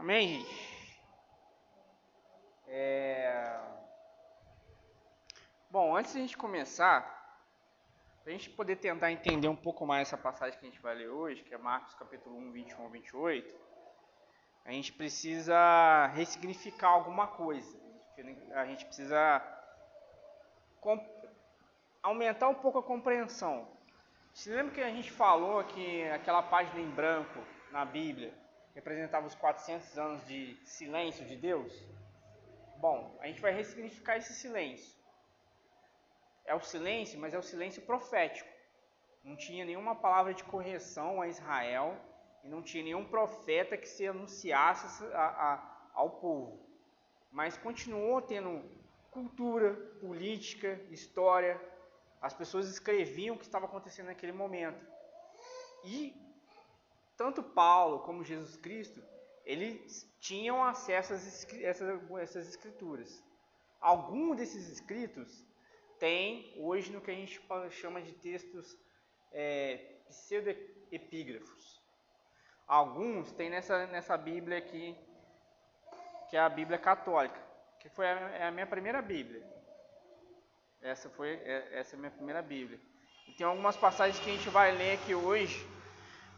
Amém, gente? É... Bom, antes de a gente começar, para a gente poder tentar entender um pouco mais essa passagem que a gente vai ler hoje, que é Marcos capítulo 1, 21 a 28, a gente precisa ressignificar alguma coisa. A gente precisa aumentar um pouco a compreensão. Você lembra que a gente falou que aquela página em branco na Bíblia representava os 400 anos de silêncio de Deus? Bom, a gente vai ressignificar esse silêncio. É o silêncio, mas é o silêncio profético. Não tinha nenhuma palavra de correção a Israel e não tinha nenhum profeta que se anunciasse a, a, ao povo. Mas continuou tendo cultura, política, história. As pessoas escreviam o que estava acontecendo naquele momento. E tanto Paulo como Jesus Cristo, eles tinham acesso a essas, escrituras. Alguns desses escritos tem hoje no que a gente chama de textos é, pseudoepígrafos. Alguns tem nessa, nessa Bíblia aqui, que é a Bíblia Católica, que foi a, é a minha primeira Bíblia. Essa foi é, essa é a minha primeira Bíblia. E tem algumas passagens que a gente vai ler aqui hoje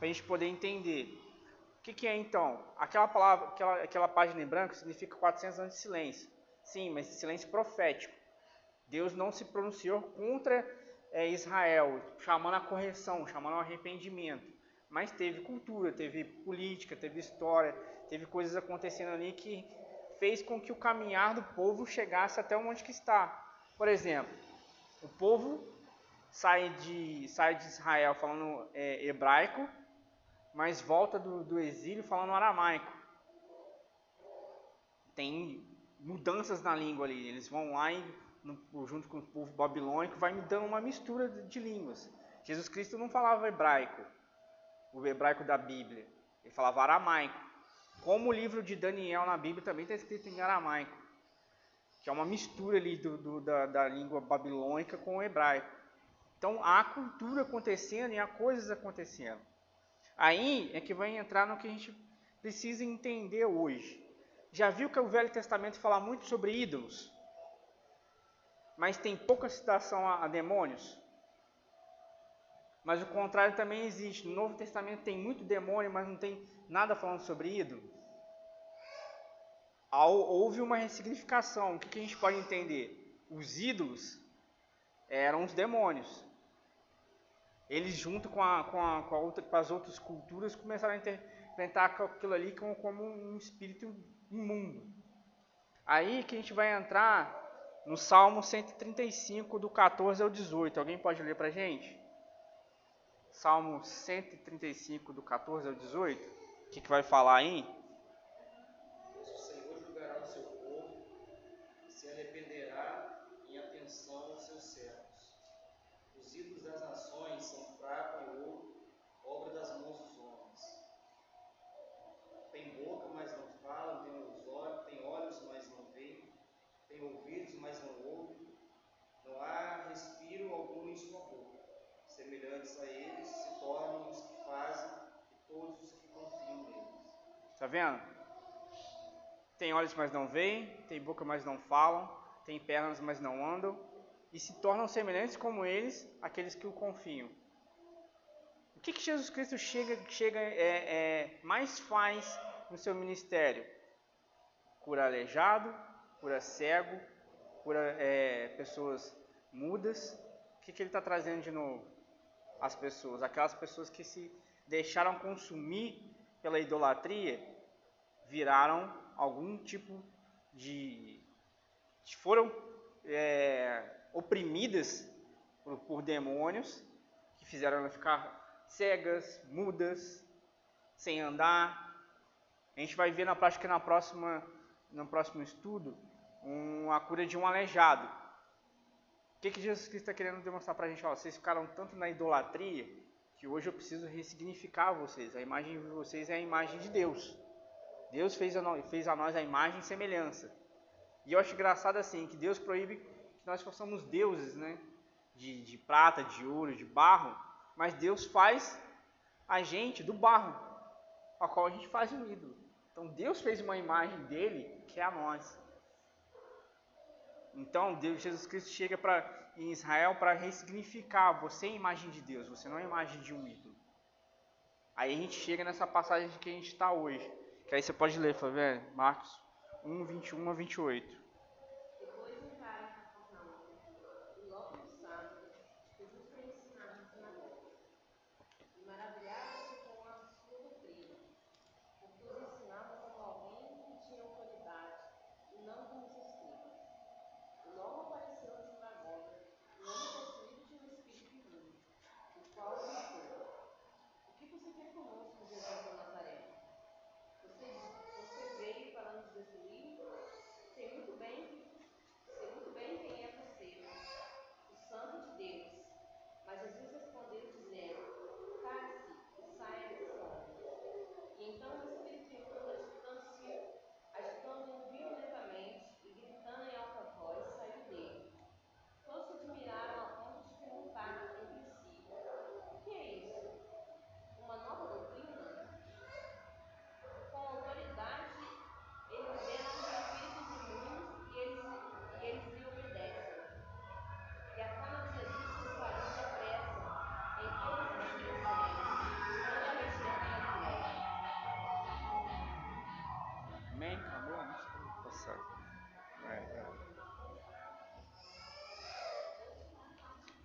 para a gente poder entender. O que, que, é então? Aquela palavra, aquela, aquela página em branco significa 400 anos de silêncio. Sim, mas silêncio profético. Deus não se pronunciou contra é, Israel, chamando a correção, chamando o arrependimento. Mas teve cultura, teve política, teve história, teve coisas acontecendo ali que fez com que o caminhar do povo chegasse até onde que está. Por exemplo, o povo sai de, sai de Israel falando é, hebraico, mas volta do, do exílio falando aramaico. Tem mudanças na língua ali. Eles vão lá e, no, junto com o povo babilônico, vai me dando uma mistura de, de línguas. Jesus Cristo não falava hebraico, o hebraico da Bíblia. Ele falava aramaico. Como o livro de Daniel na Bíblia também está escrito em aramaico, que é uma mistura ali do, do, da, da língua babilônica com o hebraico. Então há cultura acontecendo e há coisas acontecendo. Aí é que vai entrar no que a gente precisa entender hoje. Já viu que o Velho Testamento fala muito sobre ídolos? Mas tem pouca citação a, a demônios? Mas o contrário também existe. No Novo Testamento tem muito demônio, mas não tem nada falando sobre ídolo. Houve uma ressignificação. O que a gente pode entender? Os ídolos eram os demônios eles junto com, a, com, a, com, a outra, com as outras culturas começaram a interpretar aquilo ali como, como um espírito imundo. Aí que a gente vai entrar no Salmo 135, do 14 ao 18. Alguém pode ler para a gente? Salmo 135, do 14 ao 18. O que, que vai falar aí? Está vendo? Tem olhos, mas não veem, tem boca, mas não falam, tem pernas, mas não andam, e se tornam semelhantes como eles, aqueles que o confiam. O que, que Jesus Cristo chega, chega é, é, mais faz no seu ministério? Cura aleijado, cura cego, cura é, pessoas mudas. O que, que ele está trazendo de novo? As pessoas, aquelas pessoas que se deixaram consumir pela idolatria viraram algum tipo de. foram é, oprimidas por, por demônios que fizeram elas ficar cegas, mudas, sem andar. A gente vai ver na prática na próxima, no próximo estudo uma cura de um aleijado. Que, que Jesus Cristo está querendo demonstrar para a gente? Ó, vocês ficaram tanto na idolatria que hoje eu preciso ressignificar vocês. A imagem de vocês é a imagem de Deus. Deus fez a, nós, fez a nós a imagem e semelhança. E eu acho engraçado assim, que Deus proíbe que nós possamos deuses, né? De, de prata, de ouro, de barro, mas Deus faz a gente do barro, a qual a gente faz um ídolo. Então Deus fez uma imagem dele que é a nós. Então Deus, Jesus Cristo chega para em Israel para ressignificar. Você é a imagem de Deus, você não é a imagem de um ídolo. Aí a gente chega nessa passagem que a gente está hoje. Que aí você pode ler, Flaviano, Marcos 1, 21 a 28.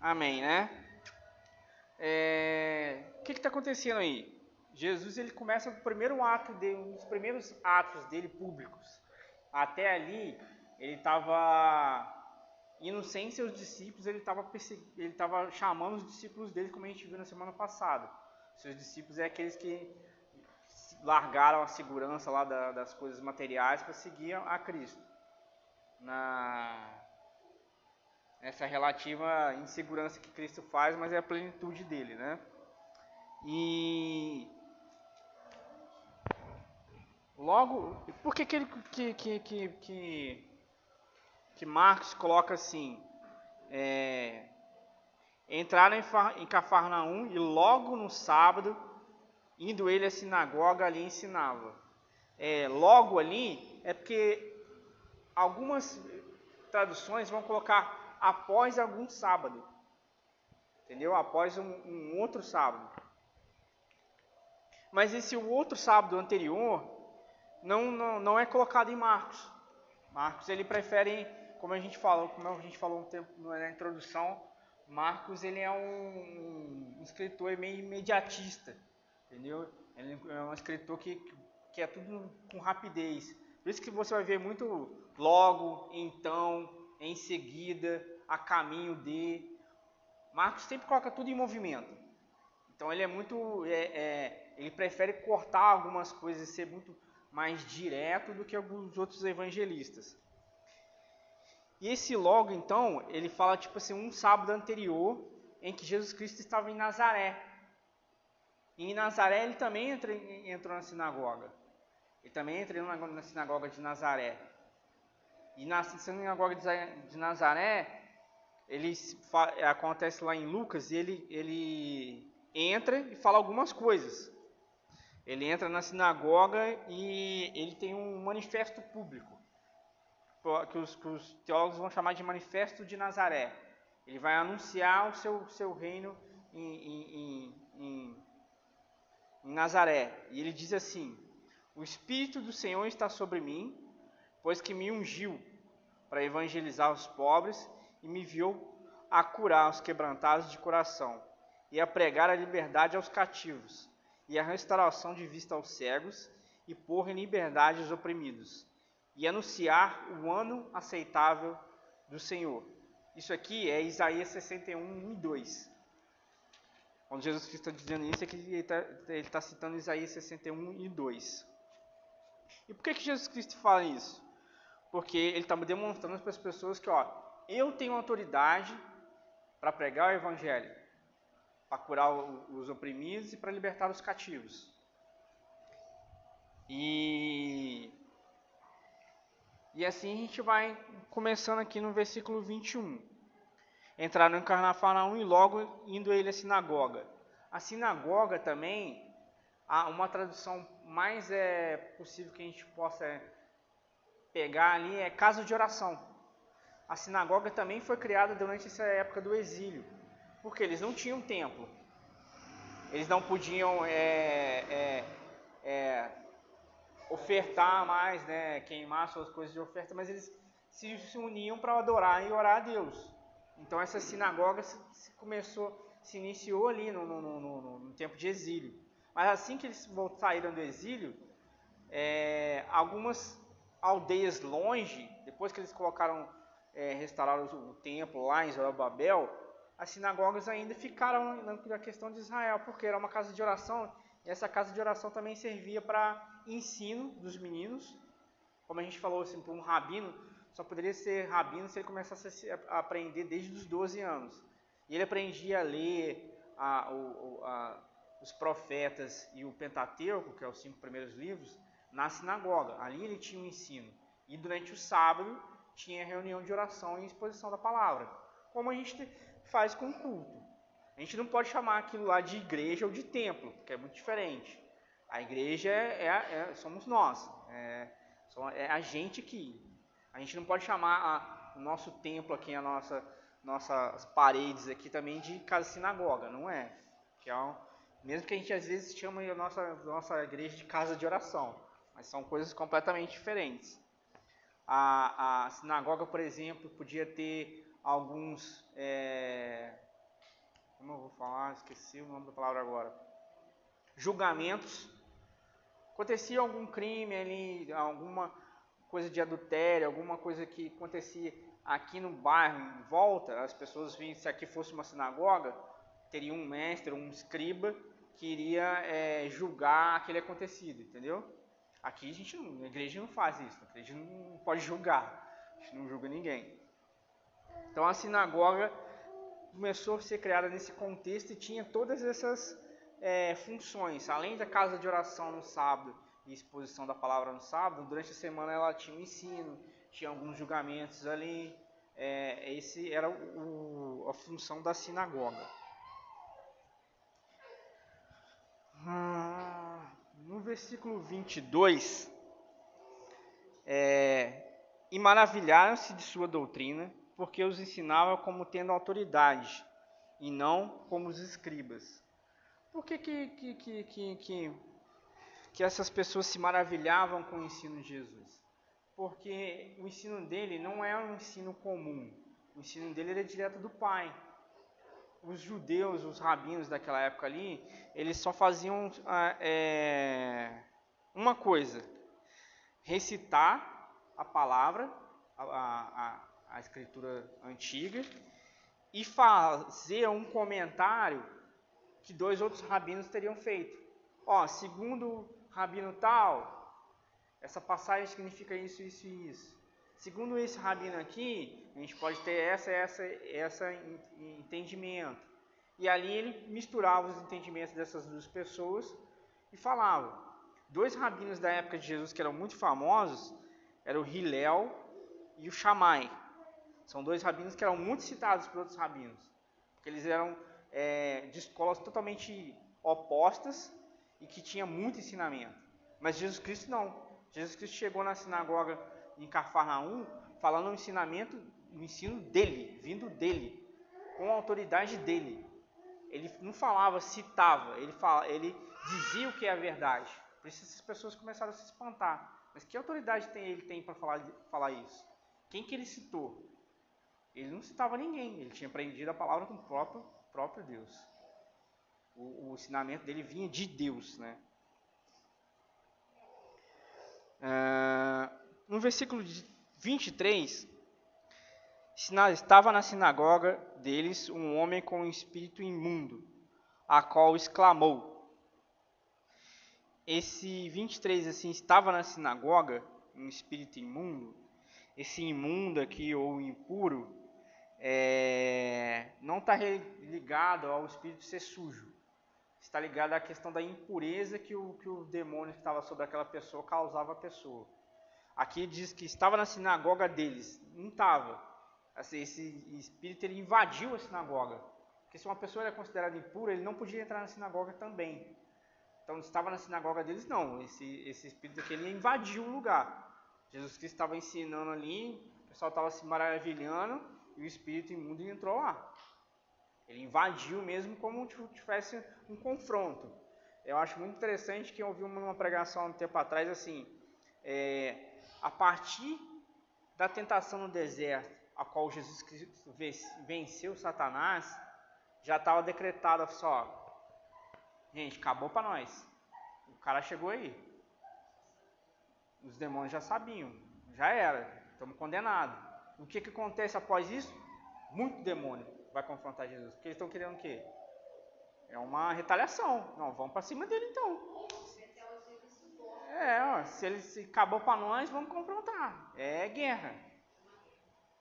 Amém, né? É, o que está acontecendo aí? Jesus ele começa o primeiro ato dele, um dos primeiros atos dele públicos. Até ali ele estava indo sem seus discípulos, ele estava ele estava chamando os discípulos dele, como a gente viu na semana passada. Seus discípulos é aqueles que largaram a segurança lá da, das coisas materiais para seguir a Cristo. Na essa relativa insegurança que Cristo faz, mas é a plenitude dele, né? E logo, por que que que, que, que, que Marcos coloca assim, é, entraram em, em Cafarnaum e logo no sábado, indo ele à sinagoga, ali ensinava. É, logo ali é porque algumas traduções vão colocar após algum sábado. Entendeu? Após um, um outro sábado. Mas esse outro sábado anterior não, não, não é colocado em Marcos. Marcos ele prefere, como a gente falou, como a gente falou um tempo na introdução, Marcos ele é um, um escritor meio imediatista, entendeu? Ele é um escritor que, que é tudo com rapidez. Por isso que você vai ver muito logo, então, em seguida, a caminho de. Marcos sempre coloca tudo em movimento. Então ele é muito. É, é, ele prefere cortar algumas coisas e ser muito mais direto do que alguns outros evangelistas. E esse logo, então, ele fala tipo assim, um sábado anterior em que Jesus Cristo estava em Nazaré. E em Nazaré ele também entra, entrou na sinagoga. Ele também entrou na sinagoga de Nazaré. E na sinagoga de Nazaré, ele acontece lá em Lucas e ele, ele entra e fala algumas coisas. Ele entra na sinagoga e ele tem um manifesto público, que os, que os teólogos vão chamar de manifesto de Nazaré. Ele vai anunciar o seu, seu reino em, em, em, em Nazaré. E ele diz assim: O Espírito do Senhor está sobre mim, pois que me ungiu para evangelizar os pobres e me enviou a curar os quebrantados de coração e a pregar a liberdade aos cativos e a restauração de vista aos cegos e pôr em liberdade os oprimidos e anunciar o ano aceitável do Senhor. Isso aqui é Isaías 61, 1 e 2. Quando Jesus Cristo está dizendo isso, é que ele está, tá citando Isaías 61 e 2. E por que, que Jesus Cristo fala isso? Porque ele está demonstrando para as pessoas que, ó, eu tenho autoridade para pregar o evangelho, para curar os oprimidos e para libertar os cativos. E e assim a gente vai começando aqui no versículo 21. Entraram em Carnafarnaum e logo indo ele à sinagoga. A sinagoga também, uma tradução mais é possível que a gente possa pegar ali é casa de oração. A sinagoga também foi criada durante essa época do exílio, porque eles não tinham templo. Eles não podiam é, é, é, ofertar mais, né, queimar suas coisas de oferta, mas eles se uniam para adorar e orar a Deus. Então essa sinagoga se, começou, se iniciou ali no, no, no, no, tempo de exílio. Mas assim que eles saíram do exílio, é, algumas aldeias longe, depois que eles colocaram, é, restauraram o, templo lá em Zorobabel, as sinagogas ainda ficaram na questão de Israel, porque era uma casa de oração, e essa casa de oração também servia para ensino dos meninos, como a gente falou assim, para um rabino, só poderia ser rabino se ele começasse a aprender desde os 12 anos. E ele aprendia a ler a, a, os profetas e o Pentateuco, que é os cinco primeiros livros, na sinagoga. Ali ele tinha o ensino. E durante o sábado tinha reunião de oração e exposição da palavra. Como a gente faz com o culto. A gente não pode chamar aquilo lá de igreja ou de templo, que é muito diferente. A igreja é, é, é somos nós, é, é a gente que a gente não pode chamar a, o nosso templo aqui, a nossa, nossas paredes aqui também de casa sinagoga, não é? Que é um, mesmo que a gente às vezes chame a nossa, nossa igreja de casa de oração, mas são coisas completamente diferentes. A, a sinagoga, por exemplo, podia ter alguns. É, como eu vou falar? Esqueci o nome da palavra agora. Julgamentos. Acontecia algum crime ali, alguma coisa de adultério, alguma coisa que acontecia aqui no bairro, em volta, as pessoas vinham, se aqui fosse uma sinagoga, teria um mestre, um escriba, que iria é, julgar aquele acontecido, entendeu? Aqui a gente não, na igreja não faz isso, a igreja não pode julgar, a gente não julga ninguém. Então a sinagoga começou a ser criada nesse contexto e tinha todas essas é, funções, além da casa de oração no sábado, e exposição da palavra no sábado, durante a semana ela tinha um ensino, tinha alguns julgamentos ali. É, esse era o, a função da sinagoga. Ah, no versículo 22, é, e maravilharam-se de sua doutrina, porque os ensinava como tendo autoridade, e não como os escribas. Por que, que, que, que, que que essas pessoas se maravilhavam com o ensino de Jesus. Porque o ensino dele não é um ensino comum. O ensino dele era direto do Pai. Os judeus, os rabinos daquela época ali, eles só faziam é, uma coisa: recitar a palavra, a, a, a escritura antiga, e fazer um comentário que dois outros rabinos teriam feito. Ó, segundo rabino tal, essa passagem significa isso, isso e isso. Segundo esse rabino aqui, a gente pode ter essa, essa, essa entendimento. E ali ele misturava os entendimentos dessas duas pessoas e falava. Dois rabinos da época de Jesus que eram muito famosos eram o Hillel e o Shammai. São dois rabinos que eram muito citados por outros rabinos, porque eles eram é, de escolas totalmente opostas e que tinha muito ensinamento. Mas Jesus Cristo não. Jesus Cristo chegou na sinagoga em Cafarnaum falando o ensinamento, o ensino dele, vindo dele, com a autoridade dele. Ele não falava, citava, ele, fala, ele dizia o que é a verdade. Por isso essas pessoas começaram a se espantar. Mas que autoridade tem, ele tem para falar, falar isso? Quem que ele citou? Ele não citava ninguém, ele tinha aprendido a palavra com o próprio, próprio Deus o, o ensinamento dele vinha de Deus, né? Uh, no versículo 23, estava na sinagoga deles um homem com um espírito imundo, a qual exclamou. Esse 23, assim, estava na sinagoga, um espírito imundo. Esse imundo aqui, ou impuro, é, não está ligado ao espírito ser sujo está ligada à questão da impureza que o, que o demônio que estava sobre aquela pessoa causava à pessoa. Aqui diz que estava na sinagoga deles. Não estava. Assim, esse espírito ele invadiu a sinagoga. Porque se uma pessoa era considerada impura, ele não podia entrar na sinagoga também. Então estava na sinagoga deles, não. Esse, esse espírito aqui ele invadiu o lugar. Jesus Cristo estava ensinando ali, o pessoal estava se maravilhando e o espírito imundo entrou lá. Ele invadiu mesmo como se tivesse um confronto. Eu acho muito interessante que eu ouvi uma pregação há um tempo atrás assim, é, a partir da tentação no deserto, a qual Jesus Cristo venceu Satanás, já estava decretado só, gente, acabou para nós. O cara chegou aí. Os demônios já sabiam, já era, estamos condenados. O que, que acontece após isso? Muito demônio vai confrontar Jesus, porque eles estão querendo o quê? É uma retaliação. Não, vamos para cima dele então. É, ó, se ele se acabou para nós, vamos confrontar. É guerra.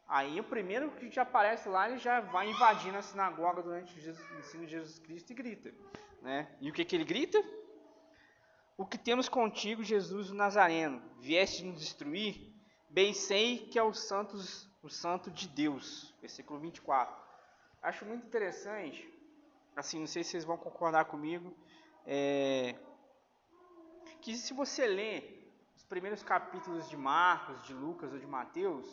Aí o primeiro que já aparece lá, ele já vai invadindo a sinagoga durante o ensino de Jesus Cristo e grita. Né? E o que, que ele grita? O que temos contigo, Jesus o Nazareno? Vieste nos destruir? Bem sei que é o, santos, o santo de Deus. Versículo 24. Acho muito interessante, assim, não sei se vocês vão concordar comigo, é, que se você ler os primeiros capítulos de Marcos, de Lucas ou de Mateus,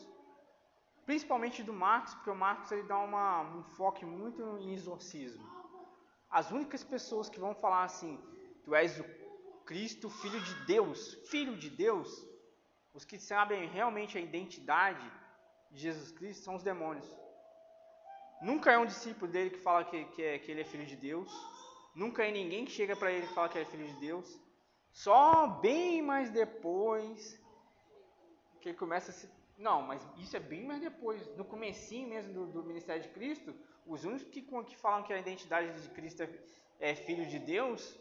principalmente do Marcos, porque o Marcos ele dá uma, um foco muito em exorcismo. As únicas pessoas que vão falar assim, tu és o Cristo, filho de Deus, filho de Deus, os que sabem realmente a identidade de Jesus Cristo são os demônios. Nunca é um discípulo dele que fala que, que, é, que ele é filho de Deus. Nunca é ninguém que chega para ele e fala que ele é filho de Deus. Só bem mais depois que ele começa a se não, mas isso é bem mais depois. No comecinho mesmo do, do ministério de Cristo, os únicos que, que falam que a identidade de Cristo é, é filho de Deus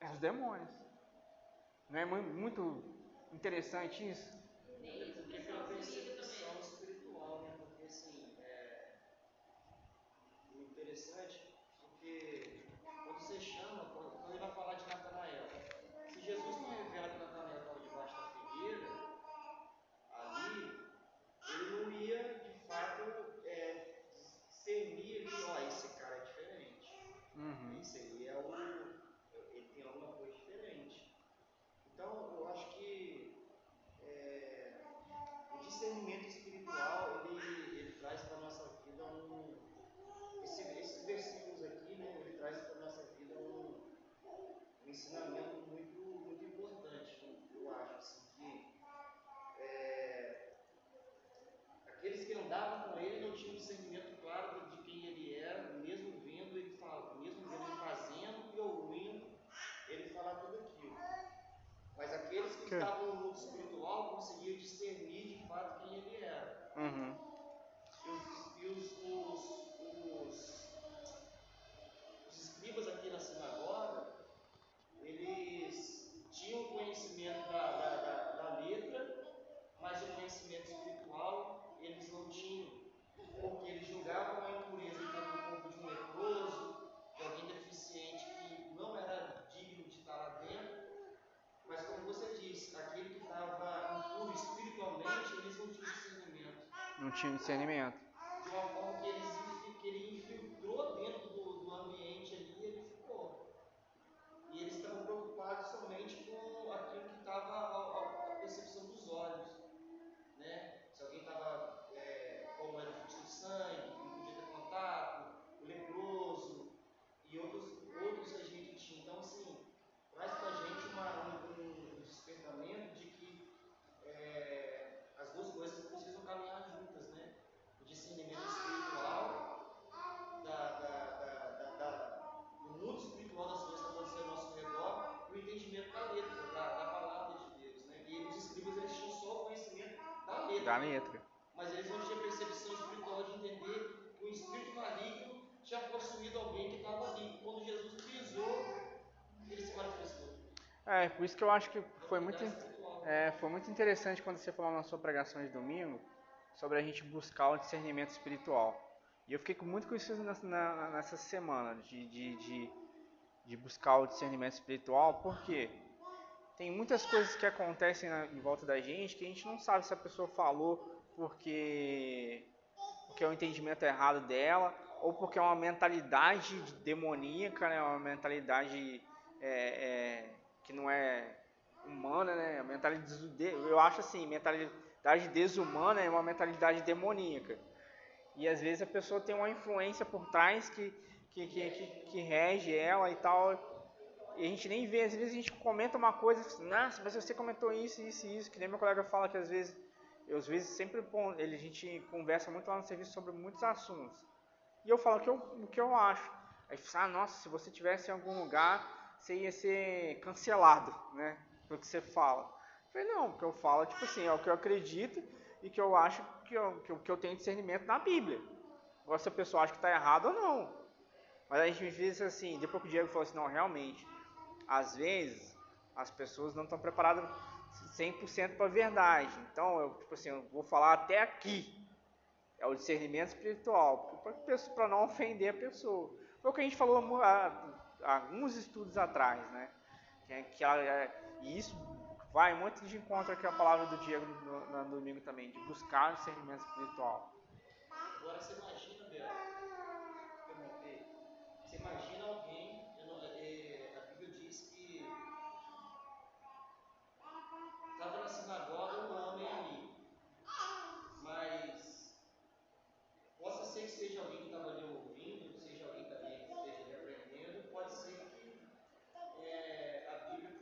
é os demônios. Não é muito interessante isso? Porque pela percepção espiritual, né? Porque assim, é interessante, porque quando você chama, quando ele vai falar de Natanael, se Jesus não revela que Natanael estava debaixo da figueira, ali, ele não ia de fato é, discernir ali, ó, esse cara é diferente. Uhum. Esse aí é o. Ele tem alguma coisa diferente. Então, eu acho que é, o discernimento espiritual ele, ele traz para a nossa vida um. Esse, esses versículos aqui, né, ele traz para a nossa vida um, um ensinamento muito, muito importante, eu acho. Assim, que é, aqueles que andavam com ele não tinham discernimento claro de quem ele era, mesmo vendo ele falar, mesmo vendo ele fazendo e ouvindo ele falar tudo aquilo. Mas aqueles que, Que? estavam no mundo espiritual conseguiam discernir de fato quem ele era. Uhum. Tinha discernimento. de uma forma que, eles, infi- que ele infiltrou dentro do, do ambiente ali e ele ficou. E eles estavam preocupados somente com aquilo que estava à, à percepção dos olhos. Né? Se alguém estava como era fluxo de sangue, que não podia ter contato, o leproso e outros, outros que a gente tinha. Então, assim, traz para a gente uma, um, um despertamento de que é, as duas coisas precisam caminhar juntas, né? O discernimento espiritual da, da, da, da, da- do mundo espiritual das coisas que estão acontecendo ao nosso redor e o entendimento da letra, da, da palavra de Deus, né? E os escribas eles tinham só o conhecimento letra. mas eles não tinham percepção espiritual de entender que o espírito maligno tinha possuído alguém que estava ali. Quando Jesus pisou, ele se manifestou. É, por isso que eu acho que foi muito, é, foi muito interessante quando você falou na sua pregação de domingo sobre a gente buscar o discernimento espiritual. E eu fiquei muito com isso nessa, na- nessa semana, de, de, de, de buscar o discernimento espiritual, porque tem muitas coisas que acontecem na- em volta da gente que a gente não sabe se a pessoa falou porque, porque é o entendimento errado dela, ou porque é uma mentalidade demoníaca, né? Uma mentalidade é, é, que não é humana, né? Mentalidade, eu acho assim, mentalidade desumana é uma mentalidade demoníaca. E às vezes a pessoa tem uma influência por trás que, que, que, que, que rege ela e tal. E a gente nem vê, às vezes a gente comenta uma coisa, nossa, mas você comentou isso, isso e isso, que nem meu colega fala que às vezes, eu às vezes sempre, ele, a gente conversa muito lá no serviço sobre muitos assuntos. E eu falo o que eu, o que eu acho. Aí fala, ah, nossa, se você tivesse em algum lugar, você ia ser cancelado, né? Pelo que você fala. Eu falei, não, o que eu falo, tipo assim, é o que eu acredito e que eu acho que eu, que eu, que eu tenho discernimento na Bíblia. Agora, se a pessoa acha que está errado ou não. Mas a gente me fez assim, depois que o Diego falou assim, não, realmente, às vezes as pessoas não estão preparadas 100% para a verdade. Então, eu, tipo assim, eu vou falar até aqui. É o discernimento espiritual, para não ofender a pessoa. Foi o que a gente falou há, há alguns estudos atrás, né? Que, que ela, é, e isso vai muito de encontro com a palavra do Diego no, no, no domingo também, de buscar o discernimento espiritual. Agora você imagina, Beto, você imagina alguém, é, a Bíblia diz que estava na sinagoga um homem ali, mas possa ser que seja alguém que estava ali ouvindo, seja alguém também que esteja ali aprendendo, pode ser que é, a Bíblia,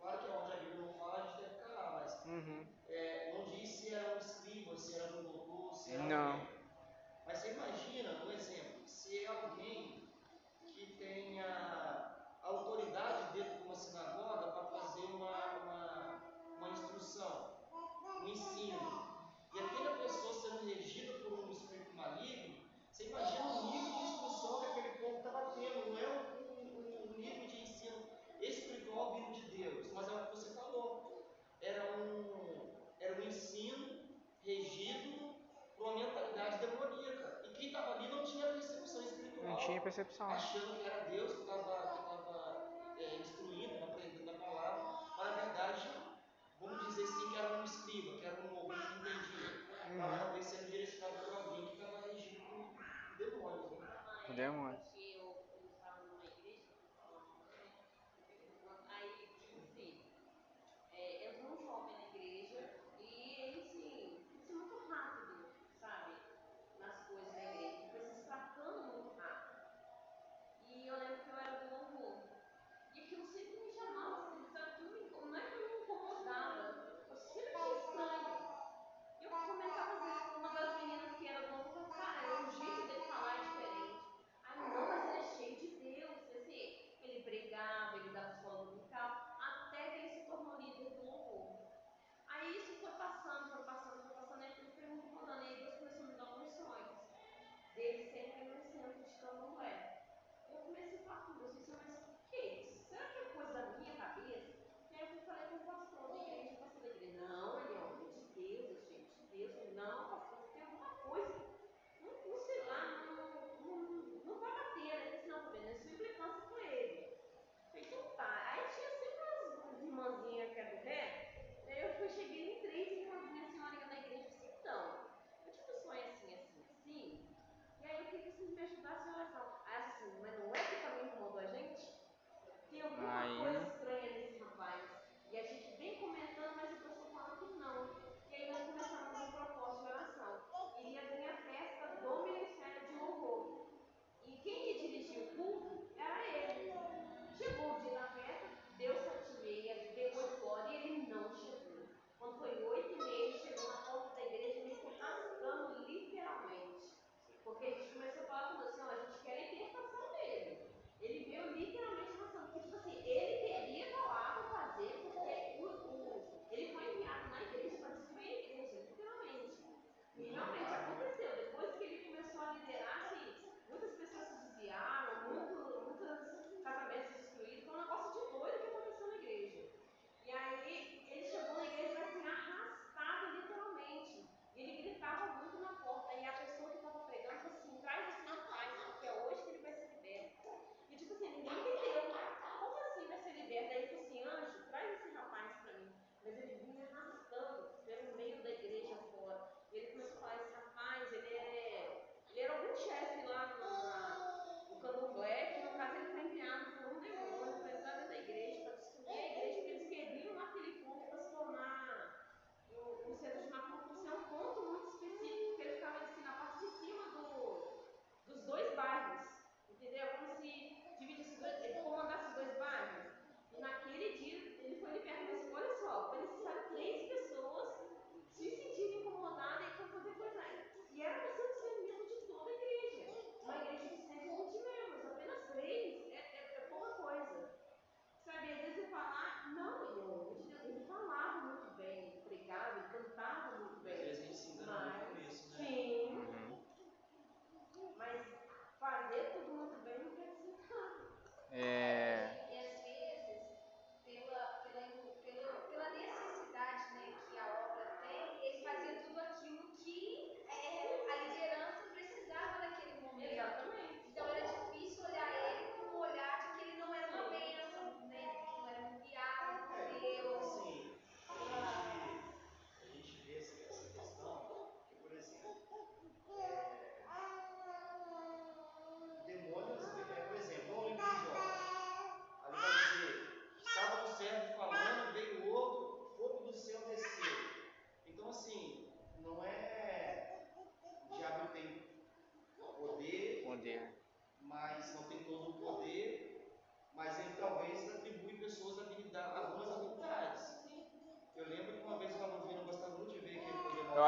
claro que é onde a Bíblia não fala, a gente deve calar, mas uhum. é, não diz se era um escriba, se era um doutor, se era não. alguém. Mas você imagina, um exemplo, se é alguém que tenha autoridade dentro de uma sinagoga para fazer uma, uma, uma instrução, e aquela pessoa sendo regida por um espírito maligno, você imagina o nível de instrução que aquele povo estava tendo, não é um, um, um, nível de ensino espiritual vindo de Deus, mas é o que você falou, era um, era um ensino regido por uma mentalidade demoníaca. E quem estava ali não tinha percepção espiritual. Não tinha percepção. Achando que era Deus que estava é, instruindo, aprendendo a palavra. Mas na verdade, vamos dizer assim, que era um escriba, que era um alguém que entendia. Uhum. Talvez sendo direcionado por alguém que estava regido por demônios. Né? Demônios. you know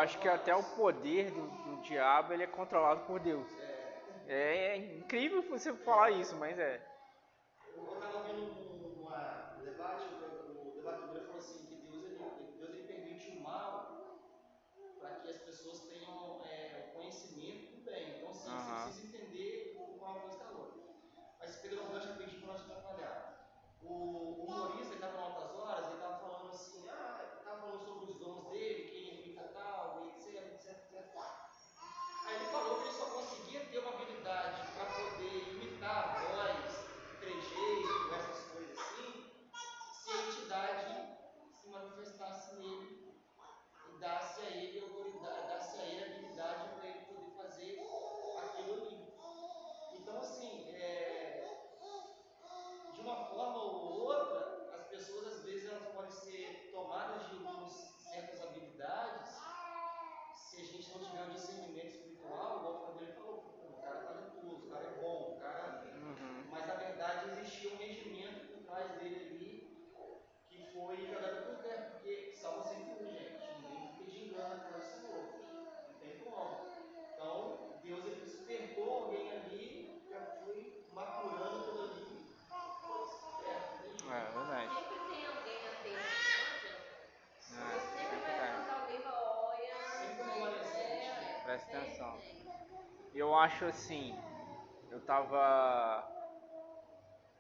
acho que até o poder do, do diabo ele é controlado por Deus. É, é incrível você falar isso, mas é. Eu estava ouvindo um, uma, um debate, o, o debatedor falou assim que Deus ele, Deus ele permite o mal para que as pessoas tenham é, o conhecimento do bem. Então, sim, Aham. você precisa entender o qual foi calor. Mas pegando um gancho rapidinho para nós atrapalhar. O, o humorista estava em altas horas, ele estava falando assim, ah, estava falando sobre os dons dele, que ele imita tal, e etc, etc, etc. Aí ele falou que ele só conseguia ter uma habilidade para poder imitar a voz, trejeito, essas coisas assim, se a entidade se manifestasse nele e dasse a ele autoridade, dasse a ele habilidade para ele poder fazer aquilo ali. Então, assim, é, de uma forma ou outra, as pessoas às vezes elas podem ser tomadas de algumas certas habilidades se a gente não tiver um discernimento espiritual, igual o Fabrício falou, pô, o cara é talentoso, o cara é bom, o cara. Uhum. Mas na verdade existia um regimento por trás dele ali que foi jogado por terra, porque sempre um, gente. Ninguém fica de engano do Senhor. Não tem como. Então, Deus ele despertou alguém ali, já foi maturando aquilo ali. Jeito. É verdade. Sempre tem alguém atento, não adianta. É, Você sempre vai é. encontrar alguém e falar, olha. Sempre um remanescente, né? Presta sempre atenção. Eu acho assim, eu tava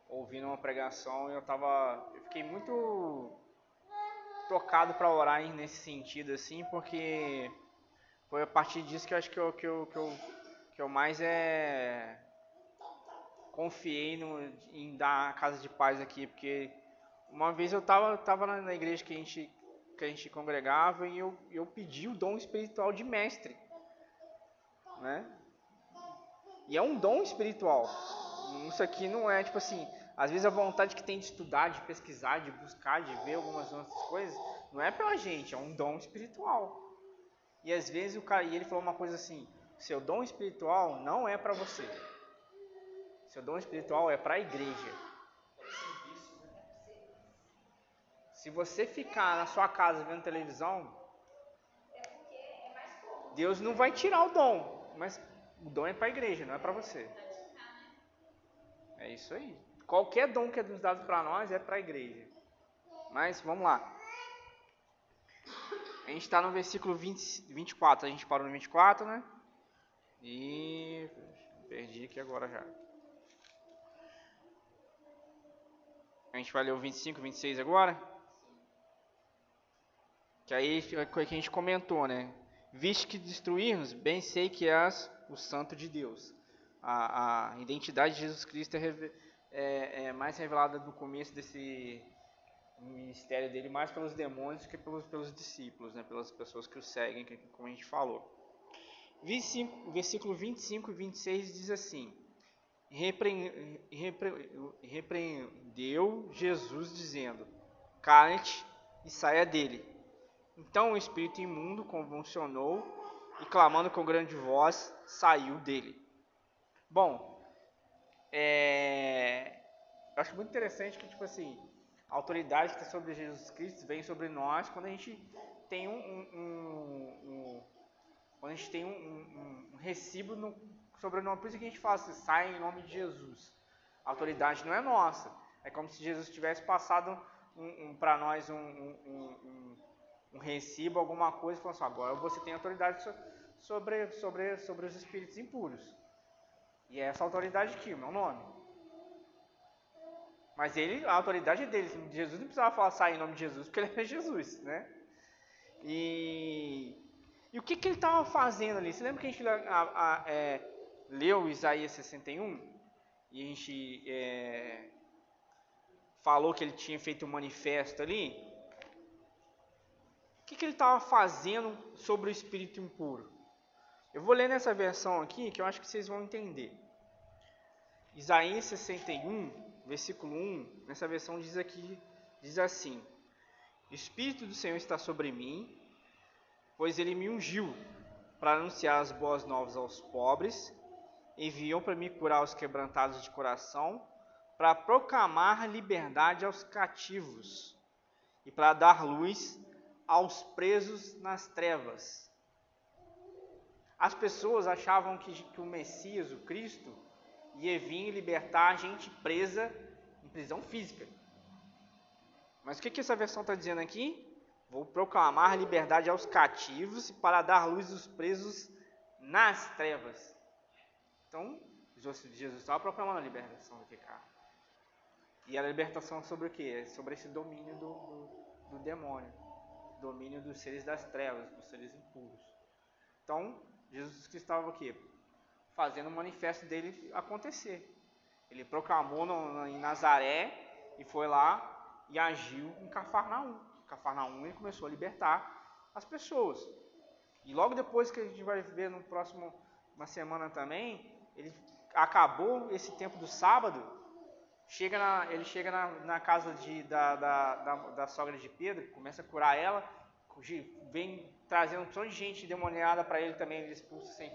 ouvindo uma pregação e eu tava, eu fiquei muito tocado para orar nesse sentido assim, porque foi a partir disso que eu acho que eu, que eu, que eu, que eu mais é confiei no, em dar a casa de paz aqui, porque uma vez eu tava, tava na igreja que a gente que a gente congregava e eu, eu pedi o dom espiritual de mestre, né? E é um dom espiritual. Isso aqui não é tipo assim, às vezes a vontade que tem de estudar, de pesquisar, de buscar, de ver algumas outras coisas, não é pela gente, é um dom espiritual. E às vezes o cara, e ele falou uma coisa assim: seu dom espiritual não é para você. Seu dom espiritual é para a igreja. Se você ficar na sua casa vendo televisão, Deus não vai tirar o dom, mas o dom é para a igreja, não é para você. É isso aí. Qualquer dom que é nos dado para nós é para a igreja. Mas vamos lá. A gente está no versículo 20, 24. A gente parou no 24, né? E perdi aqui agora já. A gente vai ler o 25 e 26 agora? Que aí é que a gente comentou, né? Visto que destruirmos, bem sei que és o santo de Deus. A, a identidade de Jesus Cristo é, reve- é- é mais revelada no começo desse ministério dele, mais pelos demônios que pelos, pelos discípulos, né? pelas pessoas que o seguem, que- como a gente falou. 25, versículo 25 e 26 diz assim: Repre- repre- Repreendeu Jesus, dizendo: Cale-te e saia dele. Então o espírito imundo convulsionou e, clamando com grande voz, saiu dele. Bom, é, eu acho muito interessante que, tipo assim, a autoridade que está sobre Jesus Cristo vem sobre nós quando a gente tem um, um- um- um- quando a gente tem um, recibo no, sobre o nome. Por isso que a gente fala assim, sai em nome de Jesus. A autoridade não é nossa. É como se Jesus tivesse passado para nós um, recibo, alguma coisa, e falou assim, agora você tem autoridade so- sobre, sobre, sobre os espíritos impuros. E é essa autoridade aqui, o meu nome. Mas ele, a autoridade é dele. Jesus não precisava falar sair em nome de Jesus, porque ele é Jesus, né? E, e o que, que ele estava fazendo ali? Você lembra que a gente a- a- é, leu Isaías 61? E a gente é, falou que ele tinha feito um manifesto ali? O que, que ele estava fazendo sobre o espírito impuro? Eu vou ler nessa versão aqui que eu acho que vocês vão entender. Isaías 61, versículo 1, nessa versão diz aqui, diz assim: O Espírito do Senhor está sobre mim, pois ele me ungiu para anunciar as boas novas aos pobres, enviou para me curar os quebrantados de coração, para proclamar liberdade aos cativos e para dar luz aos presos nas trevas As pessoas achavam que, que o Messias, o Cristo, ia vir libertar a gente presa em prisão física. Mas o que, que essa versão está dizendo aqui? Vou proclamar liberdade aos cativos para dar luz aos presos nas trevas. Então, Jesus estava proclamando a libertação do pecado. E a libertação sobre o que? Sobre esse domínio do, do, do demônio. Domínio dos seres das trevas, dos seres impuros. Então, Jesus que estava aqui fazendo o manifesto dele acontecer. Ele proclamou no, em Nazaré e foi lá e agiu em Cafarnaum. Cafarnaum ele começou a libertar as pessoas. E logo depois que a gente vai ver no próximo uma semana também, ele acabou esse tempo do sábado, chega na, ele chega na, na casa de, da, da, da, da, sogra de Pedro, começa a curar ela, vem trazendo um monte de gente demoniada para ele também, ele expulsa sem,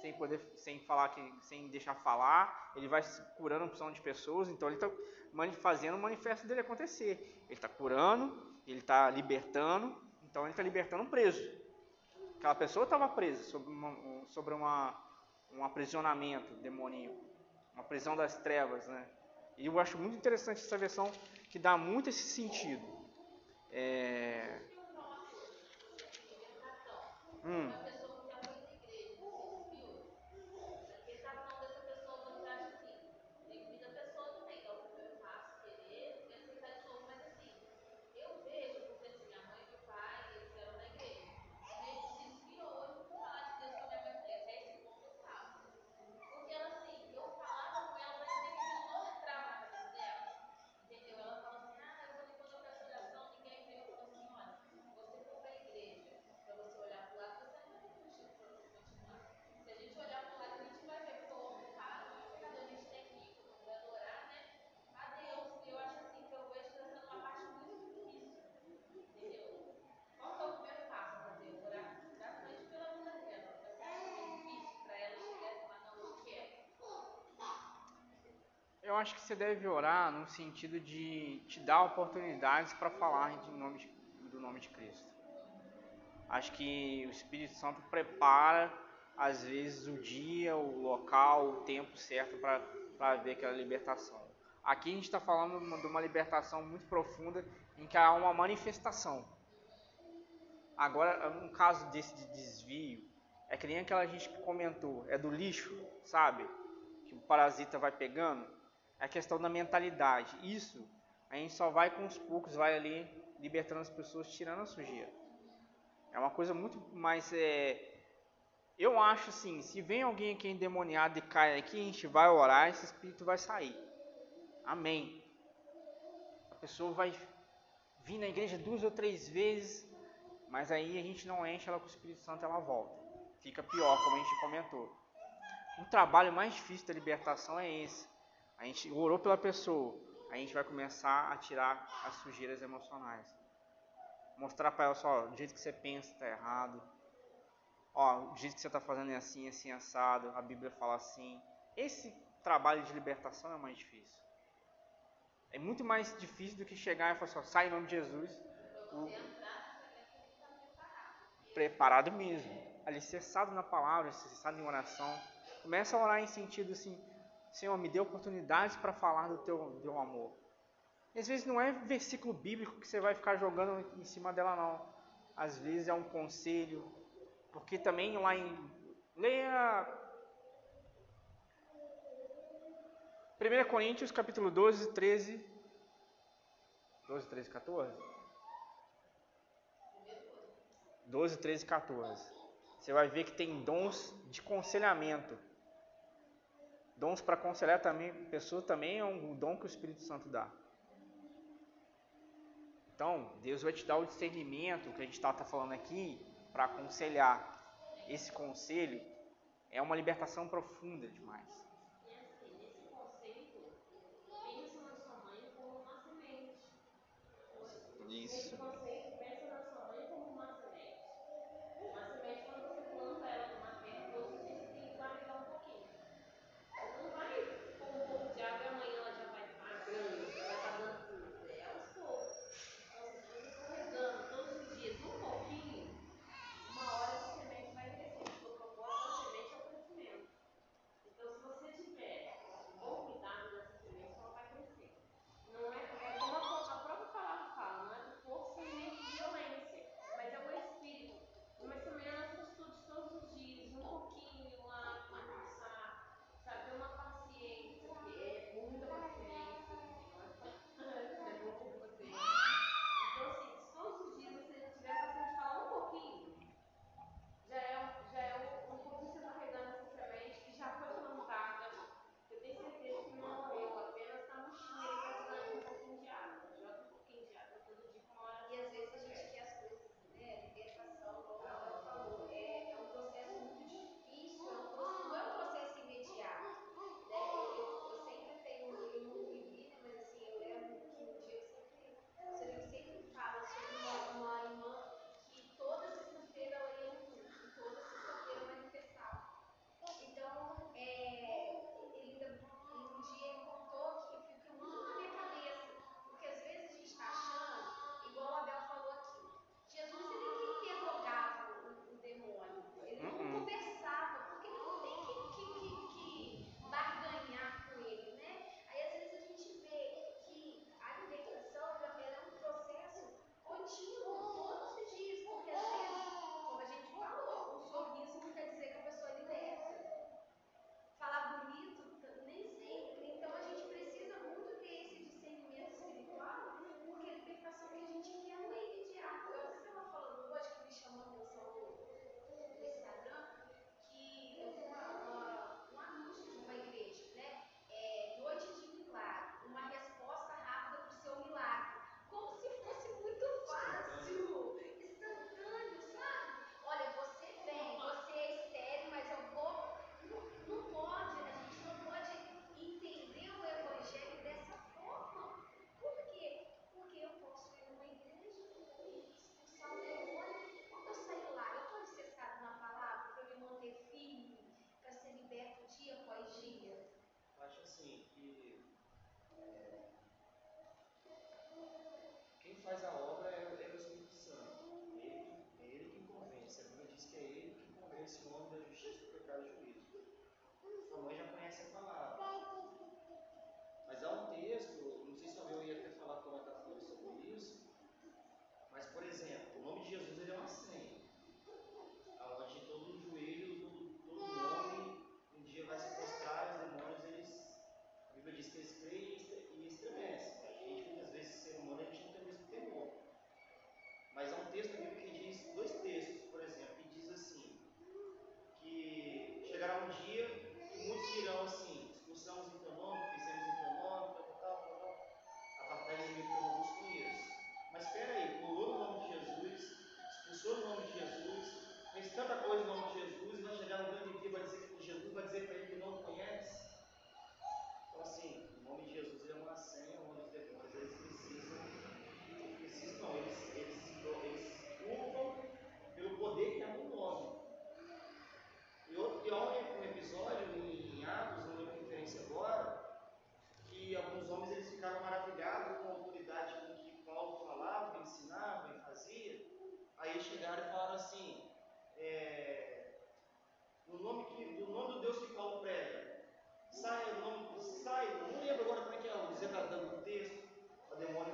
sem poder, sem falar, que, sem deixar falar, ele vai curando uma opção de pessoas, então ele está fazendo o manifesto dele acontecer. Ele está curando, ele está libertando, então ele está libertando um preso. Aquela pessoa estava presa sobre, uma, sobre uma, um aprisionamento demoníaco, uma prisão das trevas, né? E eu acho muito interessante essa versão que dá muito esse sentido. É... Hum. Eu acho que você deve orar no sentido de te dar oportunidades para falar de nome de, do nome de Cristo. Acho que o Espírito Santo prepara, às vezes, o dia, o local, o tempo certo para ver aquela libertação. Aqui a gente está falando de uma libertação muito profunda em que há uma manifestação. Agora, um caso desse de desvio, é que nem aquela gente que comentou, é do lixo, sabe? Que o parasita vai pegando a questão da mentalidade. Isso a gente só vai com os poucos, vai ali libertando as pessoas, tirando a sujeira. É uma coisa muito mais. É... Eu acho assim: se vem alguém aqui endemoniado e cai aqui, a gente vai orar, esse espírito vai sair. Amém. A pessoa vai vir na igreja duas ou três vezes, mas aí a gente não enche ela com o Espírito Santo, ela volta. Fica pior, como a gente comentou. O trabalho mais difícil da libertação é esse a gente orou pela pessoa, a gente vai começar a tirar as sujeiras emocionais. Mostrar para ela só, do jeito que você pensa está errado. Ó, o jeito que você está fazendo é assim, assim, assado. A Bíblia fala assim. Esse trabalho de libertação é mais difícil. É muito mais difícil do que chegar e falar só, sai em nome de Jesus. O... Preparado mesmo. Alicerçado na palavra, alicerçado em oração. Começa a orar em sentido assim, Senhor, me dê oportunidades para falar do teu, do teu amor. E às vezes não é versículo bíblico que você vai ficar jogando em cima dela, não. Às vezes é um conselho. Porque também lá em. Leia. 1 Coríntios capítulo 12, 13. 12, 13, 14? 12, 13, 14. Você vai ver que tem dons de conselhamento. Dons para aconselhar também pessoas também é um dom que o Espírito Santo dá. Então, Deus vai te dar o discernimento que a gente está tá falando aqui para aconselhar. Esse conselho é uma libertação profunda demais. Isso.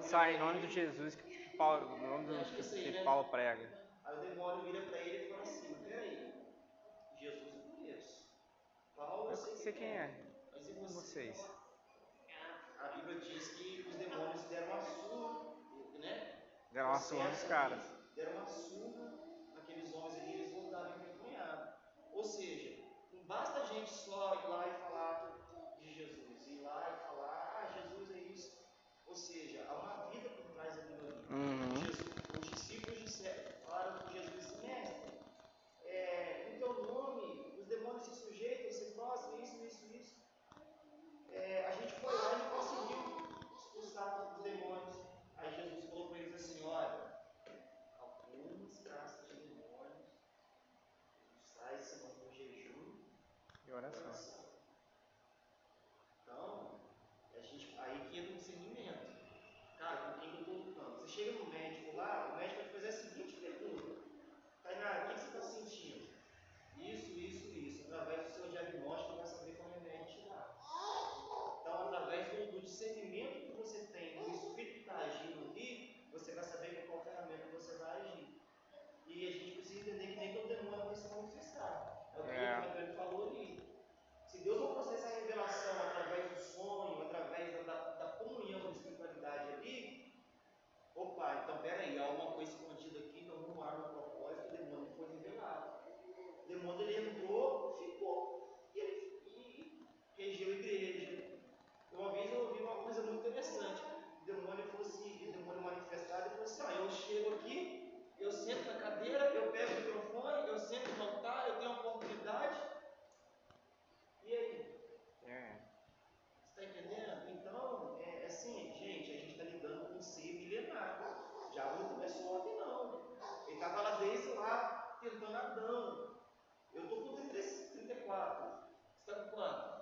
Sai em nome de Jesus que Paulo, no nome do que? Paulo prega. Aí o demônio vira para ele e fala assim, peraí, Jesus eu conheço. Paulo eu sei sei quem é. Mas e você? Vocês. A Bíblia diz que os demônios deram uma surra, né? Deram uma surra nos caras. Deram uma surra naqueles homens ali eles voltaram envergonhados. Ou seja, não basta a gente só ir lá e falar de Jesus, ir lá e falar, ah, Jesus é isso. Ou seja, há uma vida por trás daquilo ali. Uhum. Jesus, os discípulos disseram, falaram com Jesus mestre, é, em teu nome os demônios se sujeitam, se prostram, isso, isso, isso. É, a gente foi lá e conseguiu expulsar os demônios. Aí Jesus falou para eles assim, olha, algumas castas de demônios sai semana do jejum e oração. oração. Então, a gente, aí que entra o discernimento. Cara, com quem que eu estou lutando? Você chega no médico lá, o médico vai te fazer a seguinte pergunta. Tainá, o que que você está sentindo? Isso, isso, isso. Através do seu diagnóstico, vai saber qual remédio te dar. Então, através do, do discernimento que você tem, do espírito que está agindo ali, você vai saber com qual ferramenta você vai agir. E a gente precisa entender que nem todo demônio vai se manifestar. É o que É. o Antônio falou ali. Se Deus não processa a revelação através do sonho, através da, da, da comunhão da espiritualidade ali, opa, então peraí, há alguma coisa escondida aqui, então vamos lá no propósito, o demônio foi revelado. O demônio ele entrou, ficou, e ele e regeu a igreja. Uma vez eu ouvi uma coisa muito interessante. O demônio fosse, o demônio manifestado e falou assim, ó, eu chego aqui, eu sento na cadeira, eu pego o microfone, eu sento no altar, eu tenho a oportunidade. E aí? É. Você está entendendo? Então, é assim, gente, a gente está lidando com um ser milenar. Já não começou ontem, não. Ele estava lá desde lá, tentando Adão. Eu estou com 30, 34. Você está com quanto?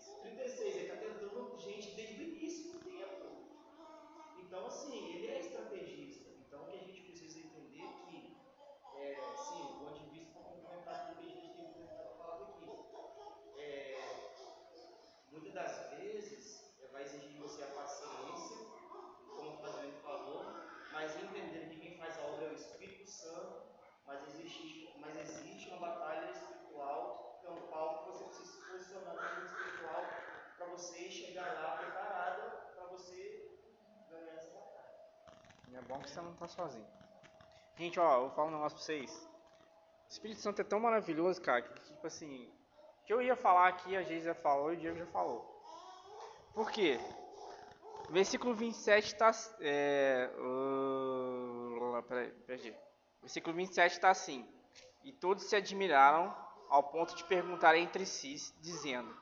36. 36. Ele está tentando gente desde o início do tempo. Então, assim, ele é estrategista. Então, o que a gente precisa entender é que, é, sim, o ponto de vista para complementar tudo que a gente tem falado aqui. É, muitas das vezes é, vai exigir de você a paciência, como o Fazendo falou, mas entender que quem faz a obra é o Espírito Santo, mas existe, mas existe uma batalha espiritual campal que você precisa se posicionar no mundo espiritual para você chegar lá preparada para você ganhar essa batalha. E é bom que você não tá sozinho. Gente, ó, eu vou falar um negócio pra vocês. O Espírito Santo é tão maravilhoso, cara, que tipo assim. Que eu ia falar aqui, a Geisa falou e o Diego já falou. Por quê? Versículo 27 tá. É, uh, peraí, perdi. Versículo 27 está assim: E todos se admiraram ao ponto de perguntar entre si, dizendo: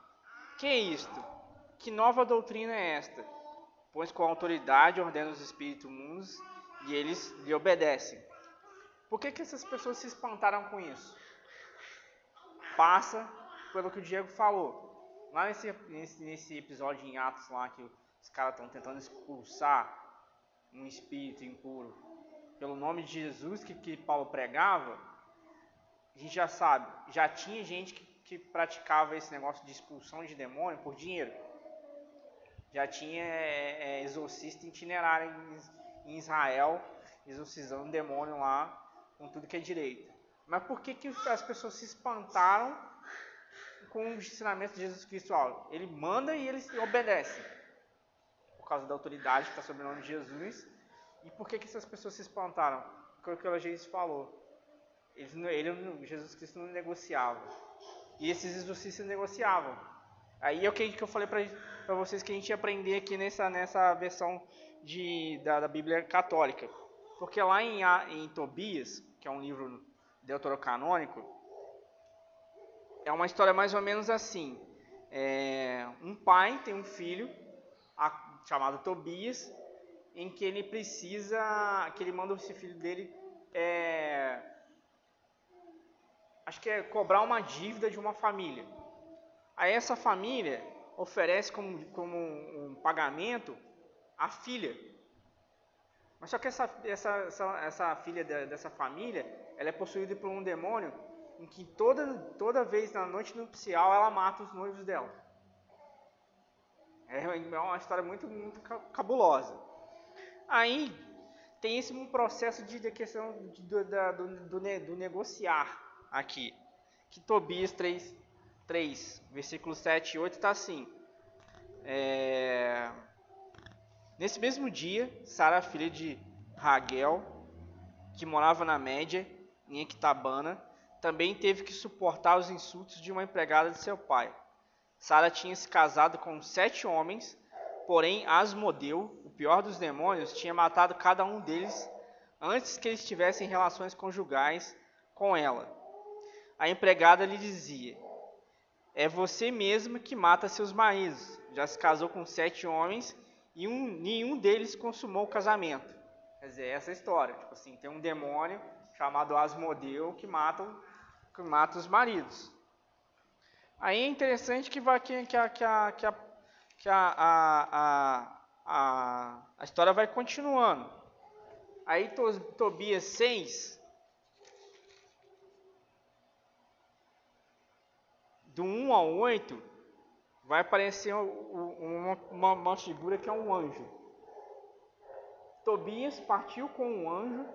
Que é isto? Que nova doutrina é esta? Pois com autoridade ordena os espíritos imundos e eles lhe obedecem. Por que, que essas pessoas se espantaram com isso? Passa pelo que o Diego falou. Lá nesse, nesse, nesse episódio em Atos lá que os caras estão tentando expulsar um espírito impuro pelo nome de Jesus que, que Paulo pregava, a gente já sabe, já tinha gente que, que praticava esse negócio de expulsão de demônio por dinheiro. Já tinha é, é, exorcista itinerário em, Israel, exorcizando demônio lá com tudo que é direito. Mas por que, que as pessoas se espantaram com o ensinamento de Jesus Cristo? Ele manda e eles obedecem. Por causa da autoridade que está sobre o nome de Jesus. E por que, que essas pessoas se espantaram? Porque o que Jesus falou. Eles, ele, Jesus Cristo não negociava. E esses exorcistas negociavam. Aí é o que eu falei para vocês que a gente ia aprender aqui nessa, nessa versão de, da, da Bíblia católica. Porque lá em, em Tobias, que é um livro deuterocanônico, é uma história mais ou menos assim. É, um pai tem um filho a, chamado Tobias, em que ele precisa, que ele manda esse filho dele, é, acho que é cobrar uma dívida de uma família. Aí essa família oferece como, como um pagamento a filha. Mas só que essa, essa, essa, essa filha dessa família, ela é possuída por um demônio em que toda, toda vez na noite nupcial ela mata os noivos dela. É, é uma história muito, muito cabulosa. Aí tem esse processo de, de questão de, do, do, do, do, negociar aqui. Que Tobias 3, 3 versículo 7 e 8 está assim. É, Nesse mesmo dia, Sara, filha de Raguel, que morava na Média, em Equitabana, também teve que suportar os insultos de uma empregada de seu pai. Sara tinha se casado com sete homens, porém Asmodeu, o pior dos demônios, tinha matado cada um deles antes que eles tivessem relações conjugais com ela. A empregada lhe dizia: É você mesma que mata seus maridos. Já se casou com sete homens e um, nenhum deles consumou o casamento. Quer dizer, essa é história. Tipo assim, tem um demônio chamado Asmodeu que mata, que mata os maridos. Aí é interessante que, vai, que, que, a, que, a, que, a, a, a, a, história vai continuando. Aí Tobias 6, do 1 ao 8, vai aparecer uma, uma, uma figura que é um anjo. Tobias partiu com um anjo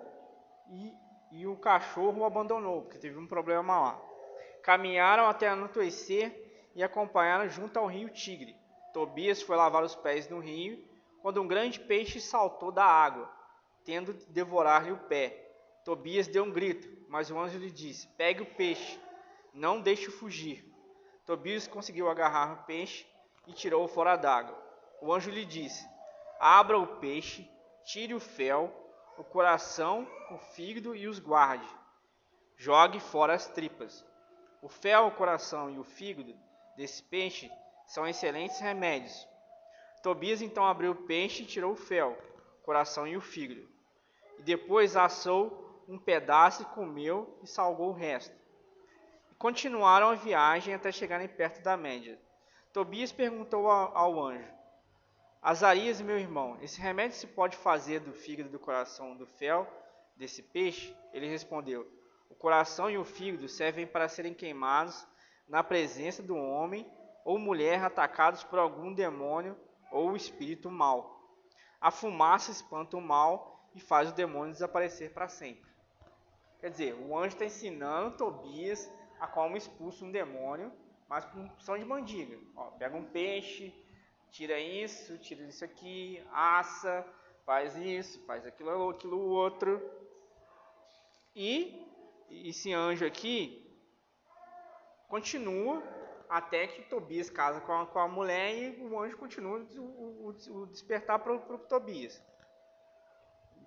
e, e o cachorro o abandonou, porque teve um problema lá. Caminharam até anoitecer e acompanharam junto ao rio Tigre. Tobias foi lavar os pés no rio, quando um grande peixe saltou da água, tendo de devorar-lhe o pé. Tobias deu um grito, mas o anjo lhe disse: Pegue o peixe, não deixe-o fugir. Tobias conseguiu agarrar o peixe e tirou-o fora d'água. O anjo lhe disse: Abra o peixe, tire o fel, o coração, o fígado e os guarde. Jogue fora as tripas. O fel, o coração e o fígado desse peixe são excelentes remédios. Tobias então abriu o peixe e tirou o fel, o coração e o fígado. E depois assou um pedaço comeu e salgou o resto. Continuaram a viagem até chegarem perto da média. Tobias perguntou ao anjo: Azarias, meu irmão, esse remédio se pode fazer do fígado do coração do fel desse peixe? Ele respondeu: O coração e o fígado servem para serem queimados na presença do homem ou mulher atacados por algum demônio ou espírito mau. A fumaça espanta o mal e faz o demônio desaparecer para sempre. Quer dizer, o anjo está ensinando Tobias a como expulsa um demônio, mas com som de mandiga. Ó, pega um peixe, tira isso, tira isso aqui, assa, faz isso, faz aquilo, aquilo outro. E esse anjo aqui continua até que Tobias casa com a, com a mulher e o anjo continua o, o, o despertar para o Tobias.